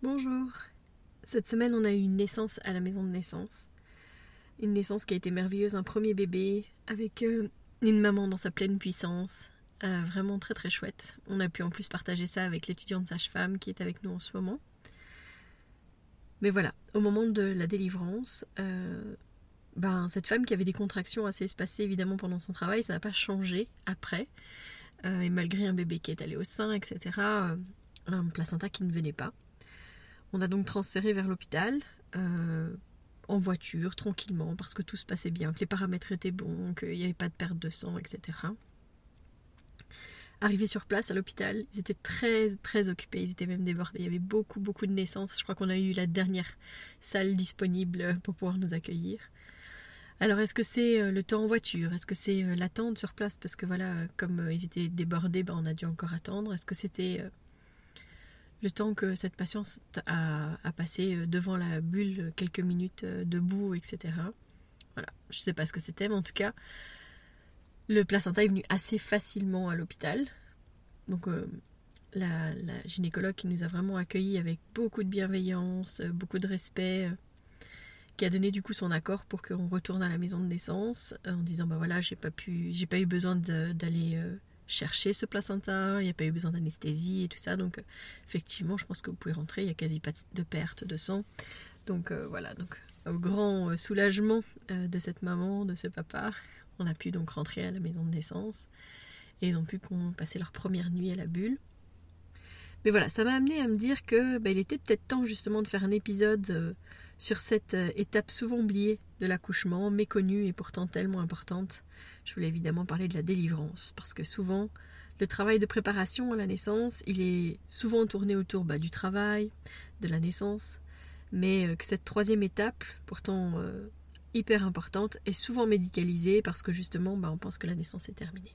Bonjour. Cette semaine, on a eu une naissance à la maison de naissance. Une naissance qui a été merveilleuse, un premier bébé avec euh, une maman dans sa pleine puissance. Euh, vraiment très très chouette. On a pu en plus partager ça avec l'étudiante sage-femme qui est avec nous en ce moment. Mais voilà, au moment de la délivrance, euh, ben, cette femme qui avait des contractions assez espacées évidemment pendant son travail, ça n'a pas changé après. et malgré un bébé qui est allé au sein, etc., un placenta qui ne venait pas. On a donc transféré vers l'hôpital euh, en voiture, tranquillement, parce que tout se passait bien, que les paramètres étaient bons, qu'il n'y avait pas de perte de sang, etc. Arrivé sur place à l'hôpital, ils étaient très très occupés, ils étaient même débordés. Il y avait beaucoup beaucoup de naissances. Je crois qu'on a eu la dernière salle disponible pour pouvoir nous accueillir. Alors est-ce que c'est euh, le temps en voiture? Est-ce que c'est euh, l'attente sur place? Parce que voilà, comme ils étaient débordés, ben, on a dû encore attendre. Est-ce que c'était le temps que cette patiente a, passé euh, devant la bulle quelques minutes euh, debout, etc. Voilà, je sais pas ce que c'était, mais en tout cas, le placenta est venu assez facilement à l'hôpital. Donc euh, la, gynécologue qui nous a vraiment accueillis avec beaucoup de bienveillance, beaucoup de respect, qui a donné du coup son accord pour qu'on retourne à la maison de naissance en disant bah voilà j'ai pas pu j'ai pas eu besoin d'aller chercher ce placenta, il n'y a pas eu besoin d'anesthésie et tout ça. Donc, euh, effectivement, je pense que vous pouvez rentrer, il n'y a quasi pas de perte de sang. Donc, euh, voilà, donc, au grand euh, soulagement de cette maman, de ce papa, on a pu donc rentrer à la maison de naissance et ils ont pu passer leur première nuit à la bulle. Mais voilà, ça m'a amené à me dire que bah, il était peut-être temps justement de faire un épisode sur cette étape souvent oubliée de l'accouchement, méconnue et pourtant tellement importante. Je voulais évidemment parler de la délivrance, parce que souvent, le travail de préparation à la naissance, il est souvent tourné autour bah, du travail, de la naissance, mais euh, que cette troisième étape, pourtant euh, hyper importante, est souvent médicalisée parce que justement, bah, on pense que la naissance est terminée.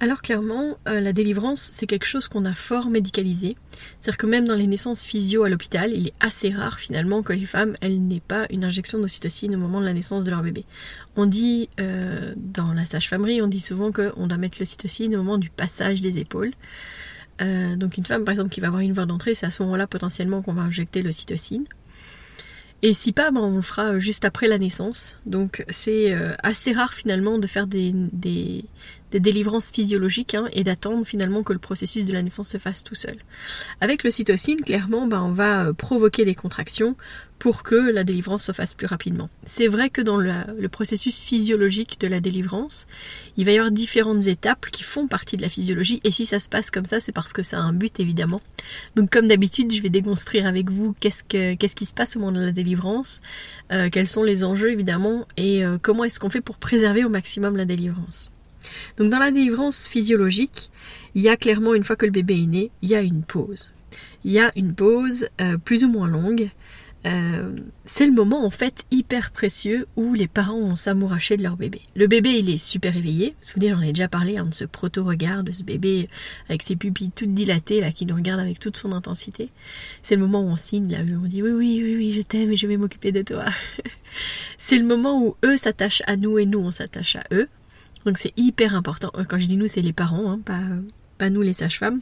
Alors clairement, euh, la délivrance, c'est quelque chose qu'on a fort médicalisé. C'est-à-dire que même dans les naissances physio à l'hôpital, il est assez rare finalement que les femmes, elles n'aient pas une injection d'ocytocine au moment de la naissance de leur bébé. On dit, euh, dans la sage-famerie, on dit souvent qu'on doit mettre l'ocytocine au moment du passage des épaules. Euh, donc une femme par exemple qui va avoir une voie d'entrée, c'est à ce moment-là potentiellement qu'on va injecter l'ocytocine. Et si pas, ben, on le fera juste après la naissance. Donc c'est assez rare finalement de faire des délivrances physiologiques hein, et d'attendre finalement que le processus de la naissance se fasse tout seul. Avec le cytocine, clairement, ben, on va euh, provoquer des contractions pour que la délivrance se fasse plus rapidement. C'est vrai que dans le, processus physiologique de la délivrance, il va y avoir différentes étapes qui font partie de la physiologie et si ça se passe comme ça, c'est parce que ça a un but évidemment. Donc comme d'habitude, je vais déconstruire avec vous qu'est-ce, que, qu'est-ce qui se passe au moment de la délivrance, euh, quels sont les enjeux évidemment et euh, comment est-ce qu'on fait pour préserver au maximum la délivrance. Donc dans la délivrance physiologique, il y a clairement, une fois que le bébé est né, il y a une pause. Il y a une pause euh, plus ou moins longue. Euh, c'est le moment en fait hyper précieux où les parents vont s'amouracher de leur bébé. Le bébé il est super éveillé, vous souvenez j'en ai déjà parlé hein, de ce proto-regard, de ce bébé avec ses pupilles toutes dilatées là qui nous regarde avec toute son intensité. C'est le moment où on signe là, où on dit oui oui oui oui je t'aime et je vais m'occuper de toi. c'est le moment où eux s'attachent à nous et nous on s'attache à eux. Donc c'est hyper important. Euh, quand je dis nous, c'est les parents, hein, pas, pas nous les sages-femmes.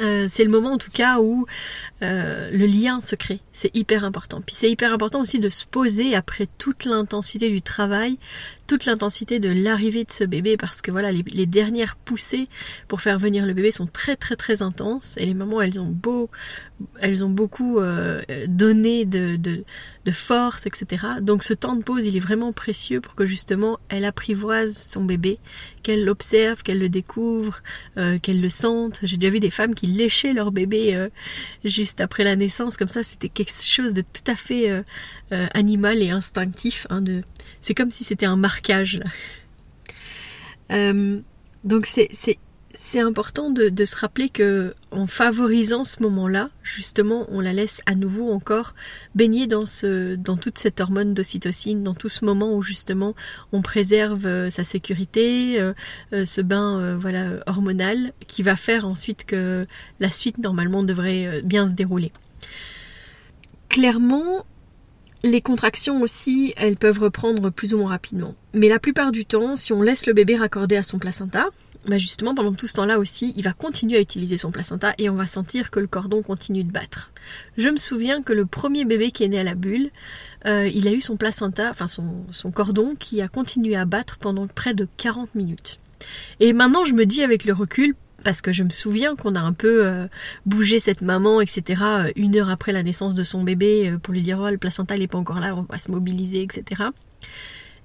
euh, c'est le moment en tout cas où euh, le lien se crée. C'est hyper important. Puis c'est hyper important aussi de se poser après toute l'intensité du travail, toute l'intensité de l'arrivée de ce bébé, parce que voilà, les, dernières poussées pour faire venir le bébé sont très très très intenses. Et les mamans, elles ont beau, elles ont beaucoup euh, donné de, de, force, etc. Donc ce temps de pause, il est vraiment précieux pour que justement elle apprivoise son bébé, qu'elle l'observe, qu'elle le découvre, euh, qu'elle le sente. J'ai déjà vu des femmes qui léchaient leur bébé euh, juste après la naissance, comme ça, c'était quelque chose de tout à fait animal et instinctif. Hein, de... C'est comme si c'était un marquage. Euh, donc c'est c'est important de, de, se rappeler que en favorisant ce moment-là, justement, on la laisse à nouveau encore baigner dans ce, dans toute cette hormone d'ocytocine, dans tout ce moment où justement on préserve euh, sa sécurité, euh, euh, ce bain voilà hormonal qui va faire ensuite que la suite normalement devrait bien se dérouler. Clairement, les contractions aussi, elles peuvent reprendre plus ou moins rapidement. Mais la plupart du temps, si on laisse le bébé raccordé à son placenta, bah justement pendant tout ce temps-là aussi, il va continuer à utiliser son placenta et on va sentir que le cordon continue de battre. Je me souviens que le premier bébé qui est né à la bulle, euh, il a eu son placenta, enfin son, son cordon qui a continué à battre pendant près de 40 minutes. Et maintenant je me dis avec le recul, parce que je me souviens qu'on a un peu euh, bougé cette maman, etc., euh, une heure après la naissance de son bébé, pour lui dire, oh, le placenta, n'est pas encore là, on va se mobiliser, etc.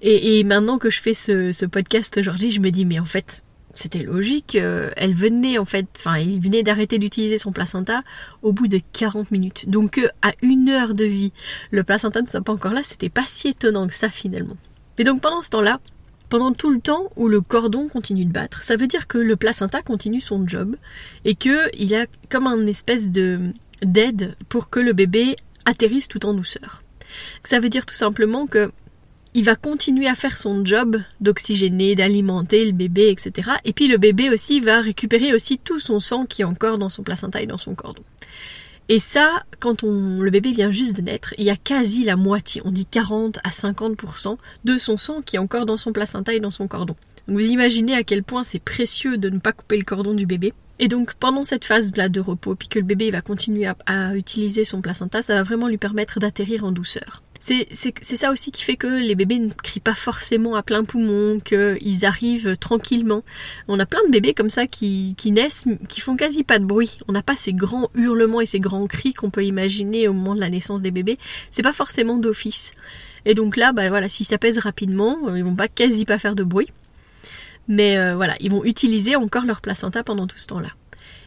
Et, et maintenant que je fais ce, ce podcast aujourd'hui, je me dis, mais en fait, c'était logique. Euh, elle venait en fait, enfin, il venait d'arrêter d'utiliser son placenta au bout de 40 minutes. Donc euh, à une heure de vie, le placenta ne soit pas encore là, c'était pas si étonnant que ça finalement. Mais donc pendant ce temps-là, pendant tout le temps où le cordon continue de battre, ça veut dire que le placenta continue son job et que il a comme un espèce de d'aide pour que le bébé atterrisse tout en douceur. Ça veut dire tout simplement que il va continuer à faire son job d'oxygéner, d'alimenter le bébé, etc. Et puis le bébé aussi va récupérer aussi tout son sang qui est encore dans son placenta et dans son cordon. Et ça, quand on, le bébé vient juste de naître, il y a quasi la moitié, on dit 40 à 50% de son sang qui est encore dans son placenta et dans son cordon. Donc vous imaginez à quel point c'est précieux de ne pas couper le cordon du bébé. Et donc pendant cette phase-là de repos, puis que le bébé va continuer à utiliser son placenta, ça va vraiment lui permettre d'atterrir en douceur c'est ça aussi qui fait que les bébés ne crient pas forcément à plein poumon, qu'ils arrivent tranquillement. On a plein de bébés comme ça qui, qui naissent, qui font quasi pas de bruit. On n'a pas ces grands hurlements et ces grands cris qu'on peut imaginer au moment de la naissance des bébés. C'est pas forcément d'office. Et donc là, bah voilà, si ça pèse rapidement, euh, ils vont pas quasi pas faire de bruit. Mais euh, voilà, ils vont utiliser encore leur placenta pendant tout ce temps-là.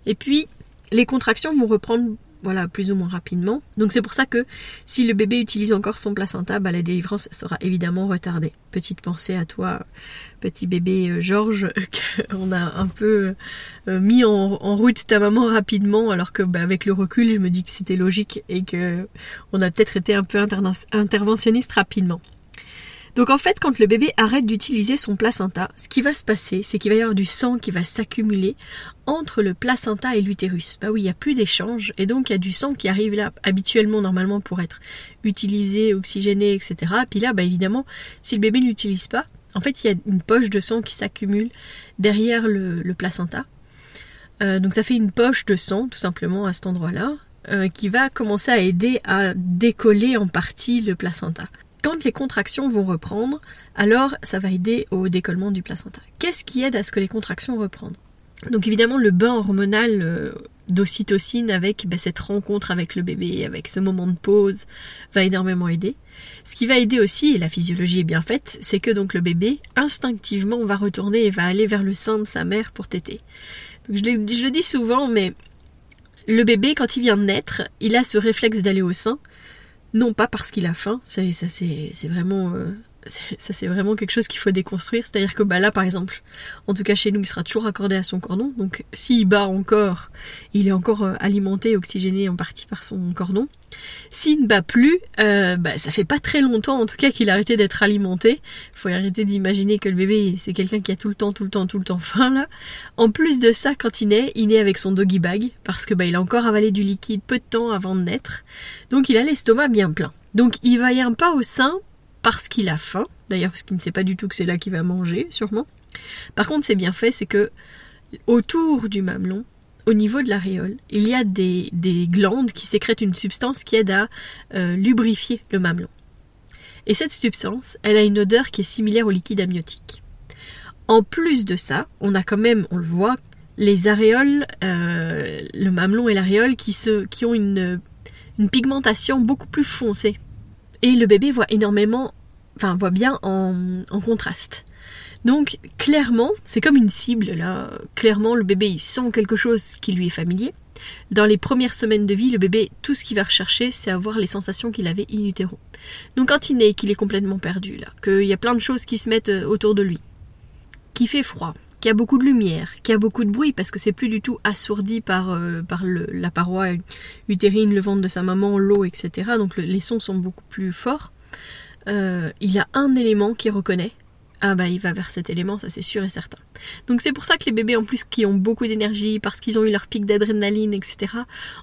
Et puis, les contractions vont reprendre voilà, plus ou moins rapidement. Donc c'est pour ça que si le bébé utilise encore son placenta, bah, la délivrance sera évidemment retardée. Petite pensée à toi, petit bébé euh, Georges, qu'on a un peu euh, mis en, route ta maman rapidement, alors que bah, avec le recul, je me dis que c'était logique et que on a peut-être été un peu interventionniste rapidement. Donc en fait, quand le bébé arrête d'utiliser son placenta, ce qui va se passer, c'est qu'il va y avoir du sang qui va s'accumuler entre le placenta et l'utérus. Bah oui, il n'y a plus d'échange, et donc il y a du sang qui arrive là habituellement, normalement, pour être utilisé, oxygéné, etc. Puis là, bah évidemment, si le bébé n'utilise pas, en fait, il y a une poche de sang qui s'accumule derrière le, placenta. Euh, donc ça fait une poche de sang, tout simplement, à cet endroit-là, euh, qui va commencer à aider à décoller en partie le placenta. Quand les contractions vont reprendre, alors ça va aider au décollement du placenta. Qu'est-ce qui aide à ce que les contractions reprennent Donc évidemment le bain hormonal euh, d'ocytocine avec ben, cette rencontre avec le bébé, avec ce moment de pause, va énormément aider. Ce qui va aider aussi, et la physiologie est bien faite, c'est que donc le bébé instinctivement va retourner et va aller vers le sein de sa mère pour téter. je, je le dis souvent, mais le bébé, quand il vient de naître, il a ce réflexe d'aller au sein, non pas parce qu'il a faim, ça, ça c'est vraiment euh, ça c'est vraiment quelque chose qu'il faut déconstruire. C'est-à-dire que bah là par exemple, en tout cas chez nous, il sera toujours accordé à son cordon. Donc s'il bat encore, il est encore euh, alimenté, oxygéné en partie par son cordon. S'il ne bat plus, euh, bah, ça fait pas très longtemps en tout cas qu'il a arrêté d'être alimenté. Faut arrêter d'imaginer que le bébé c'est quelqu'un qui a tout le temps, tout le temps, tout le temps faim là. En plus de ça, quand il naît, il naît avec son doggy bag parce que bah il a encore avalé du liquide peu de temps avant de naître. Donc il a l'estomac bien plein. Donc il va y un pas au sein parce qu'il a faim, d'ailleurs parce qu'il ne sait pas du tout que c'est là qu'il va manger, sûrement. Par contre, c'est bien fait, c'est que autour du mamelon, au niveau de l'aréole, il y a des, glandes qui sécrètent une substance qui aide à euh, lubrifier le mamelon. Et cette substance, elle a une odeur qui est similaire au liquide amniotique. En plus de ça, on a quand même, on le voit, les aréoles, euh, le mamelon et l'aréole qui, qui ont une, pigmentation beaucoup plus foncée. Et le bébé voit énormément, enfin voit bien en, contraste. Donc clairement, c'est comme une cible là. Clairement, le bébé il sent quelque chose qui lui est familier. Dans les premières semaines de vie, le bébé, tout ce qu'il va rechercher, c'est avoir les sensations qu'il avait in utero. Donc quand il naît, qu'il est complètement perdu là, qu'il y a plein de choses qui se mettent euh, autour de lui, qui fait froid, qu'il y a beaucoup de lumière, qu'il y a beaucoup de bruit parce que c'est plus du tout assourdi par, euh, par la paroi utérine, le ventre de sa maman, l'eau, etc. Donc les sons sont beaucoup plus forts. Euh, il y a un élément qui reconnaît, ah bah il va vers cet élément, ça c'est sûr et certain. Donc c'est pour ça que les bébés en plus qui ont beaucoup d'énergie, parce qu'ils ont eu leur pic d'adrénaline, etc.,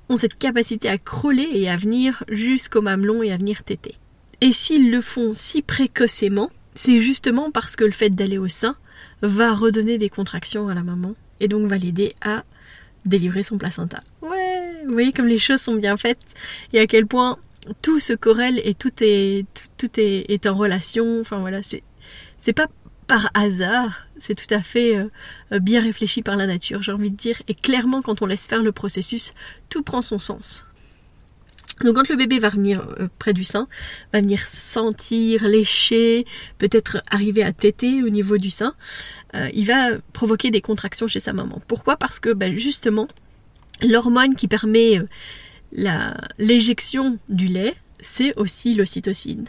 ont cette capacité à crawler et à venir jusqu'au mamelon et à venir téter. Et s'ils le font si précocement, c'est justement parce que le fait d'aller au sein va redonner des contractions à la maman et donc va l'aider à délivrer son placenta. Ouais, vous voyez comme les choses sont bien faites et à quel point tout se corrèle et tout est tout, est, est en relation. Enfin voilà, c'est c'est pas par hasard, c'est tout à fait euh, bien réfléchi par la nature, j'ai envie de dire. Et clairement, quand on laisse faire le processus, tout prend son sens. Donc quand le bébé va venir euh, près du sein, va venir sentir, lécher, peut-être arriver à téter au niveau du sein, euh, il va provoquer des contractions chez sa maman. Pourquoi? Parce que ben, justement, l'hormone qui permet l'éjection du lait, c'est aussi l'ocytocine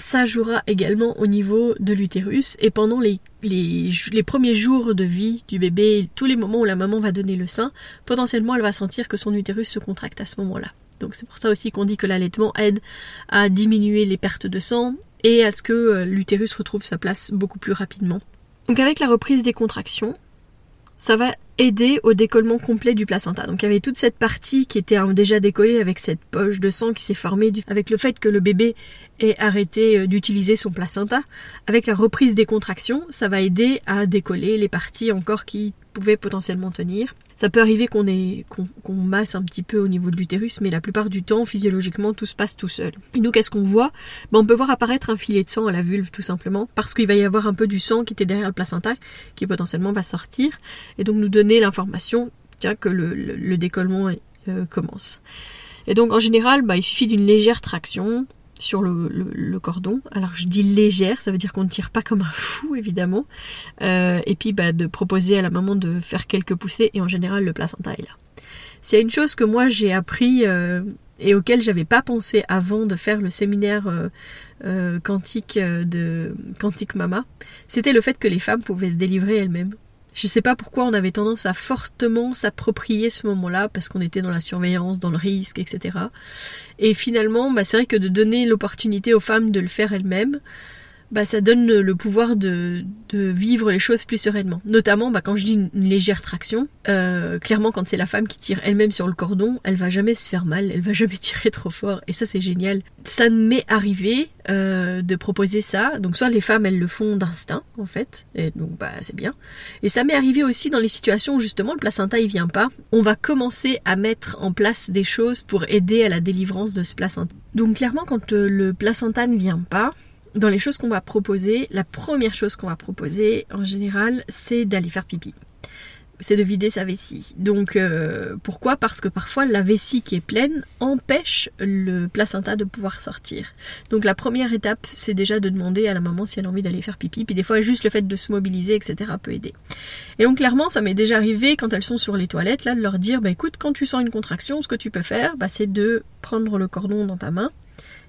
ça jouera également au niveau de l'utérus et pendant les, premiers jours de vie du bébé, tous les moments où la maman va donner le sein, potentiellement elle va sentir que son utérus se contracte à ce moment-là. Donc c'est pour ça aussi qu'on dit que l'allaitement aide à diminuer les pertes de sang et à ce que euh, l'utérus retrouve sa place beaucoup plus rapidement. Donc avec la reprise des contractions, ça va aider au décollement complet du placenta. Donc il y avait toute cette partie qui était hein, déjà décollée avec cette poche de sang qui s'est formée avec le fait que le bébé ait arrêté euh, d'utiliser son placenta. Avec la reprise des contractions, ça va aider à décoller les parties encore qui pouvaient potentiellement tenir. Ça peut arriver qu'on masse un petit peu au niveau de l'utérus, mais la plupart du temps, physiologiquement, tout se passe tout seul. Et nous, qu'est-ce qu'on voit? Ben, On peut voir apparaître un filet de sang à la vulve, tout simplement, parce qu'il va y avoir un peu du sang qui était derrière le placenta, qui potentiellement va sortir, et donc nous donner l'information que le, décollement euh, commence. Et donc en général, bah, il suffit d'une légère traction, sur le, cordon. Alors je dis légère, ça veut dire qu'on ne tire pas comme un fou évidemment. Euh, et puis bah, de proposer à la maman de faire quelques poussées et en général le placenta est là. S'il y a une chose que moi j'ai appris euh, et auquel j'avais pas pensé avant de faire le séminaire euh, quantique de Quantique Mama, c'était le fait que les femmes pouvaient se délivrer elles-mêmes. Je sais pas pourquoi on avait tendance à fortement s'approprier ce moment-là parce qu'on était dans la surveillance, dans le risque, etc. Et finalement, bah, c'est vrai que de donner l'opportunité aux femmes de le faire elles-mêmes, bah, ça donne le, pouvoir de, de, vivre les choses plus sereinement. Notamment, bah, quand je dis une, légère traction, euh, clairement, quand c'est la femme qui tire elle-même sur le cordon, elle va jamais se faire mal, elle va jamais tirer trop fort, et ça c'est génial. Ça m'est arrivé euh, de proposer ça, donc soit les femmes elles le font d'instinct en fait, et donc bah c'est bien. Et ça m'est arrivé aussi dans les situations où justement le placenta il vient pas, on va commencer à mettre en place des choses pour aider à la délivrance de ce placenta. Donc clairement, quand euh, le placenta ne vient pas, dans les choses qu'on va proposer, la première chose qu'on va proposer en général, c'est d'aller faire pipi. C'est de vider sa vessie. Donc euh, pourquoi? Parce que parfois la vessie qui est pleine empêche le placenta de pouvoir sortir. Donc la première étape, c'est déjà de demander à la maman si elle a envie d'aller faire pipi. Puis des fois juste le fait de se mobiliser, etc. peut aider. Et donc clairement, ça m'est déjà arrivé quand elles sont sur les toilettes là de leur dire, bah écoute, quand tu sens une contraction, ce que tu peux faire, bah, c'est de prendre le cordon dans ta main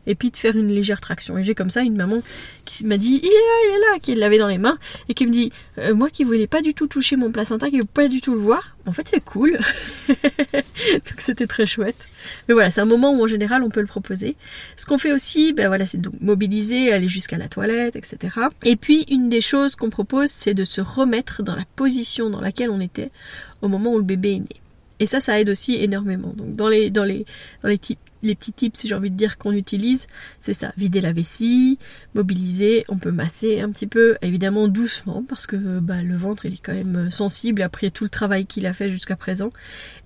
et puis de faire une légère traction. Et j'ai comme ça une maman qui m'a dit il est là, il est là, qui l'avait dans les mains et qui me dit euh, moi qui voulais pas du tout toucher mon placenta, qui voulais pas du tout le voir, en fait c'est cool. donc c'était très chouette. Mais voilà, c'est un moment où en général on peut le proposer. Ce qu'on fait aussi, ben voilà, c'est donc mobiliser, aller jusqu'à la toilette, etc. Et puis une des choses qu'on propose, c'est de se remettre dans la position dans laquelle on était au moment où le bébé est né. Et ça, ça aide aussi énormément. Donc dans les, dans les, dans les les petits tips, si j'ai envie de dire, qu'on utilise, c'est ça, vider la vessie, mobiliser, on peut masser un petit peu, évidemment doucement, parce que bah, le ventre il est quand même sensible après tout le travail qu'il a fait jusqu'à présent,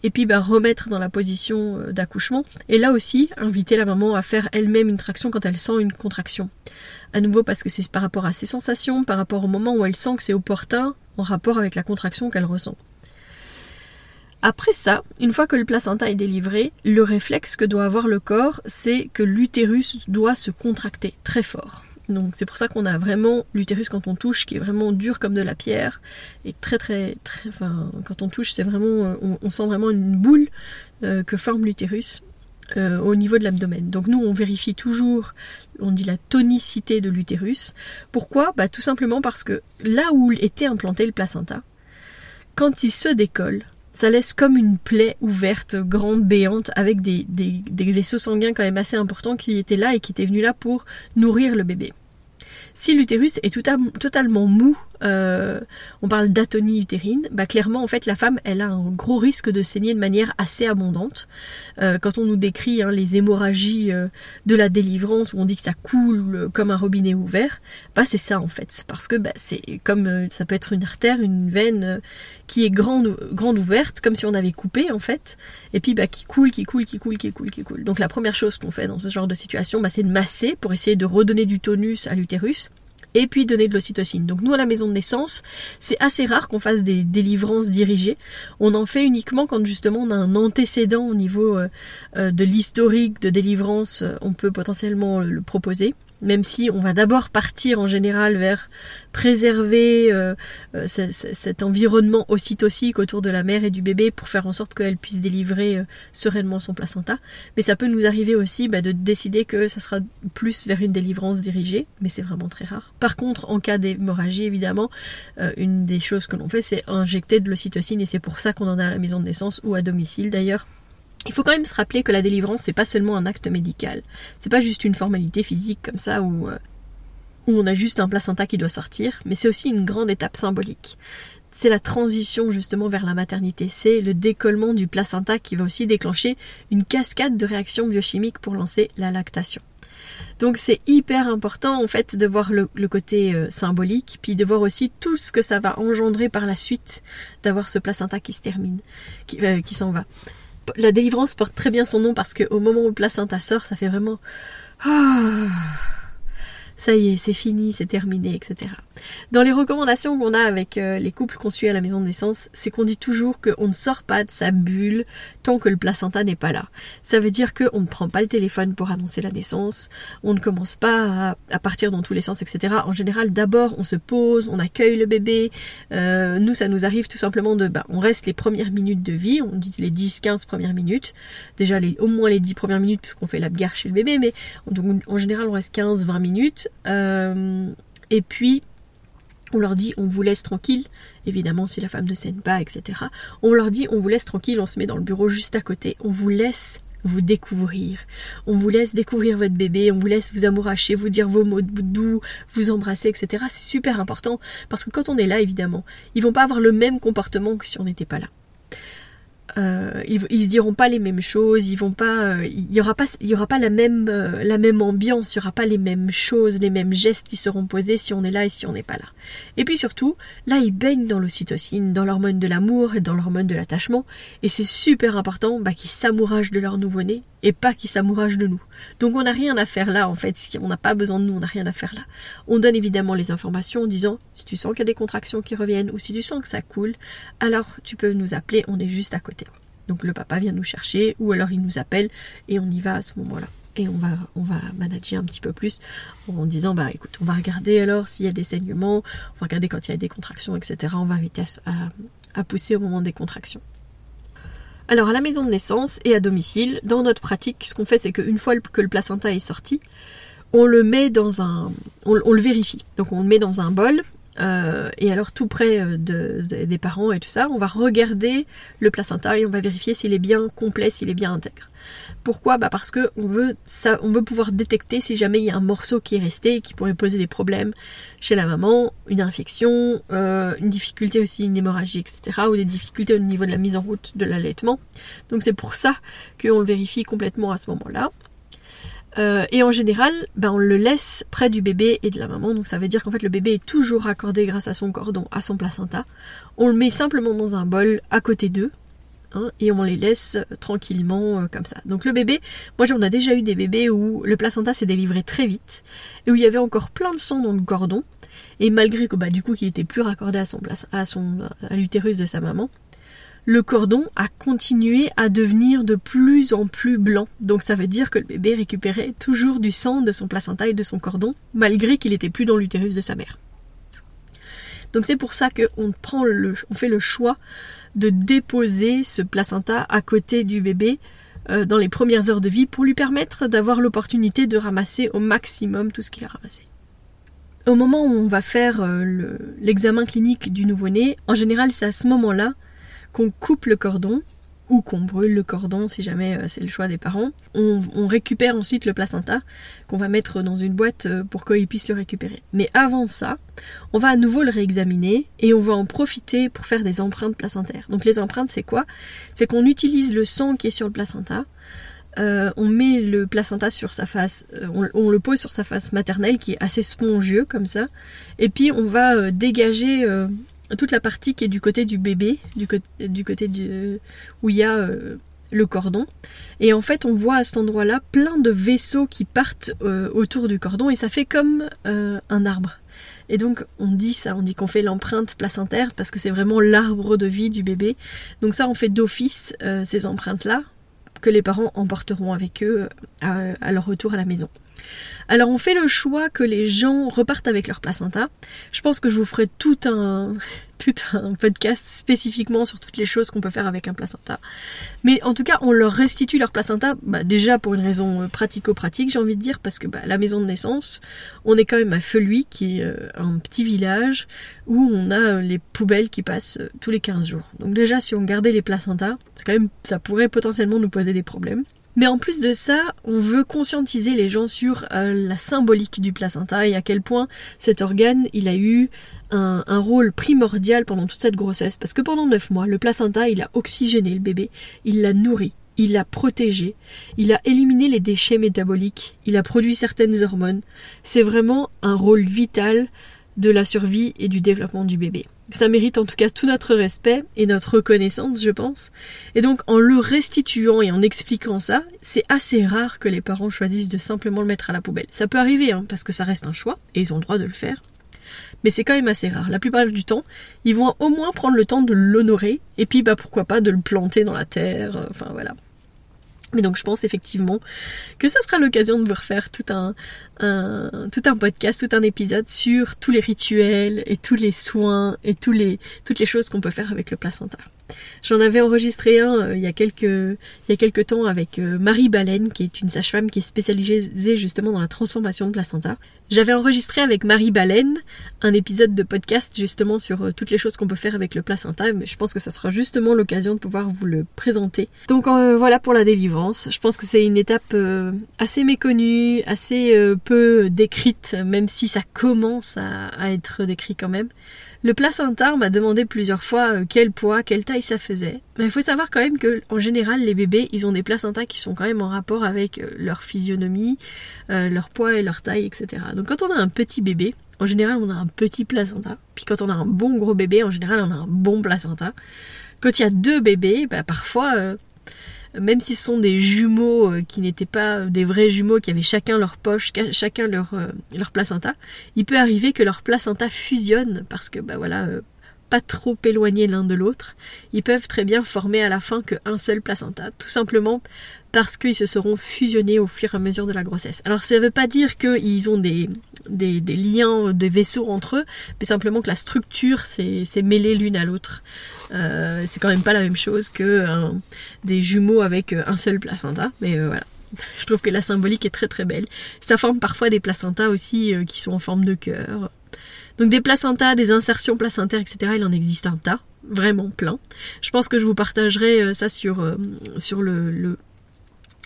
et puis bah, remettre dans la position euh, d'accouchement, et là aussi, inviter la maman à faire elle-même une traction quand elle sent une contraction. À nouveau parce que c'est par rapport à ses sensations, par rapport au moment où elle sent que c'est opportun, en rapport avec la contraction qu'elle ressent. Après ça, une fois que le placenta est délivré, le réflexe que doit avoir le corps, c'est que l'utérus doit se contracter très fort. Donc c'est pour ça qu'on a vraiment l'utérus quand on touche qui est vraiment dur comme de la pierre et très très très enfin quand on touche c'est vraiment euh, on, sent vraiment une boule euh, que forme l'utérus euh, au niveau de l'abdomen. Donc nous on vérifie toujours on dit la tonicité de l'utérus. Pourquoi? Bah tout simplement parce que là où était implanté le placenta, quand il se décolle, ça laisse comme une plaie ouverte, grande, béante, avec des, vaisseaux sanguins quand même assez importants qui étaient là et qui étaient venus là pour nourrir le bébé. Si l'utérus est tout totalement mou, euh, on parle d'atonie utérine, bah clairement en fait la femme elle a un gros risque de saigner de manière assez abondante. Euh, quand on nous décrit hein, les hémorragies euh, de la délivrance où on dit que ça coule comme un robinet ouvert, bah c'est ça en fait, parce que bah, c'est comme ça peut être une artère, une veine qui est grande grande ouverte, comme si on avait coupé en fait, et puis bah qui coule, qui coule, qui coule, qui coule, qui coule. Donc la première chose qu'on fait dans ce genre de situation, bah, c'est de masser pour essayer de redonner du tonus à l'utérus et puis donner de l'ocytocine. Donc nous à la maison de naissance, c'est assez rare qu'on fasse des délivrances dirigées. On en fait uniquement quand justement on a un antécédent au niveau euh, euh, de l'historique de délivrance, euh, on peut potentiellement le proposer même si on va d'abord partir en général vers préserver euh, euh, cet environnement ocytocique autour de la mère et du bébé pour faire en sorte qu'elle puisse délivrer euh, sereinement son placenta. Mais ça peut nous arriver aussi bah, de décider que ça sera plus vers une délivrance dirigée, mais c'est vraiment très rare. Par contre, en cas d'hémorragie, évidemment, une des choses que l'on fait, c'est injecter de l'ocytocine et c'est pour ça qu'on en a à la maison de naissance ou à domicile d'ailleurs il faut quand même se rappeler que la délivrance, c'est pas seulement un acte médical. C'est pas juste une formalité physique comme ça où, euh, où on a juste un placenta qui doit sortir, mais c'est aussi une grande étape symbolique. C'est la transition justement vers la maternité. C'est le décollement du placenta qui va aussi déclencher une cascade de réactions biochimiques pour lancer la lactation. Donc c'est hyper important en fait de voir le, côté euh, symbolique, puis de voir aussi tout ce que ça va engendrer par la suite d'avoir ce placenta qui se termine, qui, euh, qui s'en va la délivrance porte très bien son nom parce qu'au moment où le placenta sort, ça fait vraiment... Ah, ça y est, c'est fini, c'est terminé, etc. Dans les recommandations qu'on a avec euh, les couples qu'on suit à la maison de naissance, c'est qu'on dit toujours qu'on ne sort pas de sa bulle tant que le placenta n'est pas là. Ça veut dire qu'on ne prend pas le téléphone pour annoncer la naissance, on ne commence pas à, partir dans tous les sens, etc. En général, d'abord, on se pose, on accueille le bébé. Euh, nous, ça nous arrive tout simplement de, bah, on reste les premières minutes de vie, on dit les 10-15 premières minutes. Déjà, au moins les 10 premières minutes puisqu'on fait la bière chez le bébé, mais donc, en général, on reste 15-20 minutes. Euh, et puis, on leur dit on vous laisse tranquille, évidemment si la femme ne saigne pas, etc. On leur dit on vous laisse tranquille, on se met dans le bureau juste à côté, on vous laisse vous découvrir. On vous laisse découvrir votre bébé, on vous laisse vous amouracher, vous dire vos mots doux, vous embrasser, etc. C'est super important parce que quand on est là, évidemment, ils vont pas avoir le même comportement que si on n'était pas là. Euh, ils, ils, se diront pas les mêmes choses, ils vont pas, euh, il y aura pas, aura pas la même, euh, la même ambiance, il y aura pas les mêmes choses, les mêmes gestes qui seront posés si on est là et si on n'est pas là. Et puis surtout, là ils baignent dans l'ocytocine, dans l'hormone de l'amour et dans l'hormone de l'attachement, et c'est super important bah, qu'ils s'amouragent de leur nouveau-né et pas qu'ils s'amouragent de nous. Donc on n'a rien à faire là en fait, on n'a pas besoin de nous, on n'a rien à faire là. On donne évidemment les informations en disant si tu sens qu'il y a des contractions qui reviennent ou si tu sens que ça coule, alors tu peux nous appeler, on est juste à côté. Donc le papa vient nous chercher ou alors il nous appelle et on y va à ce moment-là. Et on va, manager un petit peu plus en disant bah écoute, on va regarder alors s'il y a des saignements, on va regarder quand il y a des contractions, etc. On va inviter à, pousser au moment des contractions. Alors à la maison de naissance et à domicile, dans notre pratique, ce qu'on fait c'est qu'une fois que le placenta est sorti, on le met dans un. On, le vérifie. Donc on le met dans un bol euh, et alors tout près euh, des parents et tout ça, on va regarder le placenta et on va vérifier s'il est bien complet, s'il est bien intègre. Pourquoi? Bah Parce que on veut, veut pouvoir détecter si jamais il y a un morceau qui est resté et qui pourrait poser des problèmes chez la maman, une infection, euh, une difficulté aussi, une hémorragie, etc. ou des difficultés au niveau de la mise en route de l'allaitement. Donc c'est pour ça qu'on le vérifie complètement à ce moment-là. Euh, et en général, ben, on le laisse près du bébé et de la maman. Donc ça veut dire qu'en fait le bébé est toujours raccordé grâce à son cordon à son placenta. On le met simplement dans un bol à côté d'eux. Hein, et on les laisse euh, tranquillement euh, comme ça. Donc le bébé, moi j'en ai déjà eu des bébés où le placenta s'est délivré très vite et où il y avait encore plein de sang dans le cordon. Et malgré que bah, du coup qu'il était plus raccordé à son, à son à l'utérus de sa maman, le cordon a continué à devenir de plus en plus blanc. Donc ça veut dire que le bébé récupérait toujours du sang de son placenta et de son cordon, malgré qu'il n'était plus dans l'utérus de sa mère. Donc c'est pour ça qu'on on fait le choix de déposer ce placenta à côté du bébé euh, dans les premières heures de vie pour lui permettre d'avoir l'opportunité de ramasser au maximum tout ce qu'il a ramassé. Au moment où on va faire euh, l'examen clinique du nouveau-né, en général c'est à ce moment-là qu'on coupe le cordon ou qu'on brûle le cordon si jamais euh, c'est le choix des parents. On, récupère ensuite le placenta qu'on va mettre dans une boîte euh, pour qu'ils puissent le récupérer. Mais avant ça, on va à nouveau le réexaminer et on va en profiter pour faire des empreintes placentaires. Donc les empreintes c'est quoi? C'est qu'on utilise le sang qui est sur le placenta. Euh, on met le placenta sur sa face, on, on, le pose sur sa face maternelle qui est assez spongieux comme ça, et puis on va dégager toute la partie qui est du côté du bébé, du, côté, du côté où il y a euh, le cordon. Et en fait, on voit à cet endroit-là plein de vaisseaux qui partent euh, autour du cordon et ça fait comme euh, un arbre. Et donc, on dit ça, on dit qu'on fait l'empreinte placentaire parce que c'est vraiment l'arbre de vie du bébé. Donc ça, on fait d'office ces empreintes-là que les parents emporteront avec eux à leur retour à la maison. Alors on fait le choix que les gens repartent avec leur placenta. Je pense que je vous ferai tout un, tout un podcast spécifiquement sur toutes les choses qu'on peut faire avec un placenta. Mais en tout cas, on leur restitue leur placenta, bah, déjà pour une raison euh, pratico-pratique, j'ai envie de dire, parce que bah, la maison de naissance, on est quand même à Feluy, qui est euh, un petit village où on a euh, les poubelles qui passent tous les 15 jours. Donc déjà, si on gardait les placentas, ça pourrait potentiellement nous poser des problèmes. Mais en plus de ça, on veut conscientiser les gens sur la symbolique du placenta et à quel point cet organe, il a eu un, rôle primordial pendant toute cette grossesse. Parce que pendant 9 mois, le placenta, il a oxygéné le bébé, il l'a nourri, il l'a protégé, il a éliminé les déchets métaboliques, il a produit certaines hormones. C'est vraiment un rôle vital de la survie et du développement du bébé. Ça mérite en tout cas tout notre respect et notre reconnaissance, je pense. Et donc en le restituant et en expliquant ça, c'est assez rare que les parents choisissent de simplement le mettre à la poubelle. Ça peut arriver, hein, parce que ça reste un choix, et ils ont le droit de le faire. Mais c'est quand même assez rare. La plupart du temps, ils vont au moins prendre le temps de l'honorer, et puis bah pourquoi pas de le planter dans la terre, euh, enfin voilà. Mais donc je pense effectivement que ça sera l'occasion de vous refaire tout un, tout un podcast, tout un épisode sur tous les rituels et tous les soins et tous les, toutes les choses qu'on peut faire avec le placenta. J'en avais enregistré un euh, il, y a quelques, temps avec euh, Marie Baleine, qui est une sage-femme qui est spécialisée justement dans la transformation de placenta. J'avais enregistré avec Marie Baleine un épisode de podcast justement sur euh, toutes les choses qu'on peut faire avec le placenta, mais je pense que ça sera justement l'occasion de pouvoir vous le présenter. Donc voilà pour la délivrance. Je pense que c'est une étape assez méconnue, assez peu décrite, même si ça commence à être décrit quand même. Le placenta, m'a demandé plusieurs fois euh, quel poids, quelle taille ça faisait. Mais il faut savoir quand même que, en général, les bébés, ils ont des placentas qui sont quand même en rapport avec euh, leur physionomie, euh, leur poids et leur taille, etc. Donc quand on a un petit bébé, en général, on a un petit placenta. Puis quand on a un bon gros bébé, en général, on a un bon placenta. Quand il y a deux bébés, bah, parfois, même si ce sont des jumeaux euh, qui n'étaient pas des vrais jumeaux, qui avaient chacun leur poche, chacun leur, euh, leur placenta, il peut arriver que leur placenta fusionne parce que bah voilà, euh, pas trop éloignés l'un de l'autre, ils peuvent très bien former à la fin qu'un seul placenta, tout simplement parce qu'ils se seront fusionnés au fur et à mesure de la grossesse. Alors ça ne veut pas dire qu'ils ont des, liens, des vaisseaux entre eux, mais simplement que la structure s'est mêlée l'une à l'autre. Euh, c'est quand même pas la même chose que des jumeaux avec un seul placenta, mais euh, voilà. Je trouve que la symbolique est très très belle. Ça forme parfois des placentas aussi euh, qui sont en forme de cœur. Donc des placentas, des insertions placentaires, etc. Il en existe un tas, vraiment plein. Je pense que je vous partagerai euh, ça sur, euh, sur le,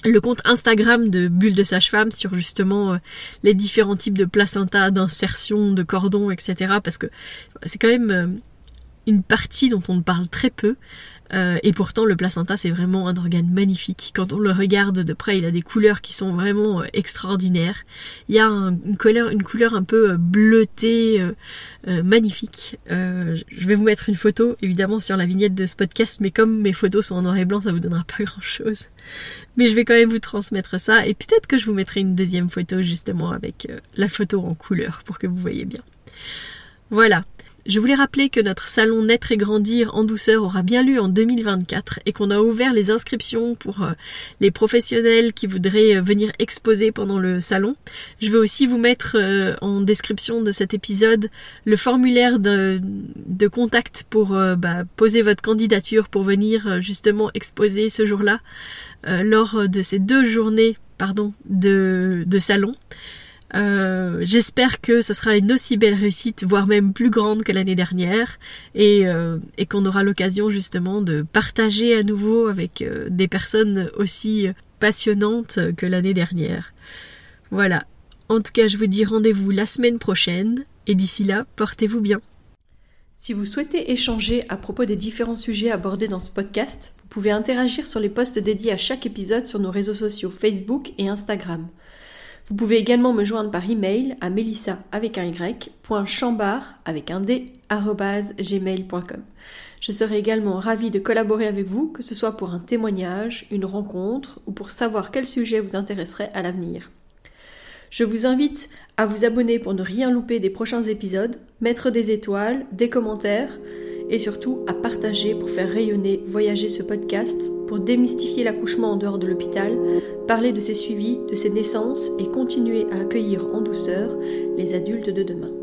le, compte Instagram de Bulle de Sage-Femme sur justement les différents types de placentas, d'insertions, de cordons, etc. Parce que c'est quand même une partie dont on parle très peu. Euh, et pourtant, le placenta, c'est vraiment un organe magnifique. Quand on le regarde de près, il a des couleurs qui sont vraiment euh, extraordinaires. Il y a une, couleur, une couleur un peu euh, bleutée, magnifique. je vais vous mettre une photo, évidemment, sur la vignette de ce podcast, mais comme mes photos sont en noir et blanc, ça vous donnera pas grand-chose. Mais je vais quand même vous transmettre ça, et peut-être que je vous mettrai une deuxième photo, justement, avec la photo en couleur, pour que vous voyez bien. Voilà. Je voulais rappeler que notre salon Naître et Grandir en douceur aura bien lieu en 2024 et qu'on a ouvert les inscriptions pour euh, les professionnels qui voudraient euh, venir exposer pendant le salon. Je vais aussi vous mettre euh, en description de cet épisode le formulaire de, contact pour bah, poser votre candidature pour venir justement exposer ce jour-là lors de ces deux journées pardon, de, de salon. Euh, j'espère que ça sera une aussi belle réussite, voire même plus grande que l'année dernière, et, euh, qu'on aura l'occasion justement de partager à nouveau avec euh, des personnes aussi passionnantes que l'année dernière. Voilà. En tout cas, je vous dis rendez-vous la semaine prochaine, et d'ici là, portez-vous bien. Si vous souhaitez échanger à propos des différents sujets abordés dans ce podcast, vous pouvez interagir sur les posts dédiés à chaque épisode sur nos réseaux sociaux Facebook et Instagram. Vous pouvez également me joindre par email à melissa avec un y, avec un d, gmail.com. Je serai également ravie de collaborer avec vous, que ce soit pour un témoignage, une rencontre ou pour savoir quel sujet vous intéresserait à l'avenir. Je vous invite à vous abonner pour ne rien louper des prochains épisodes, mettre des étoiles, des commentaires, et surtout à partager pour faire rayonner, voyager ce podcast, pour démystifier l'accouchement en dehors de l'hôpital, parler de ses suivis, de ses naissances et continuer à accueillir en douceur les adultes de demain.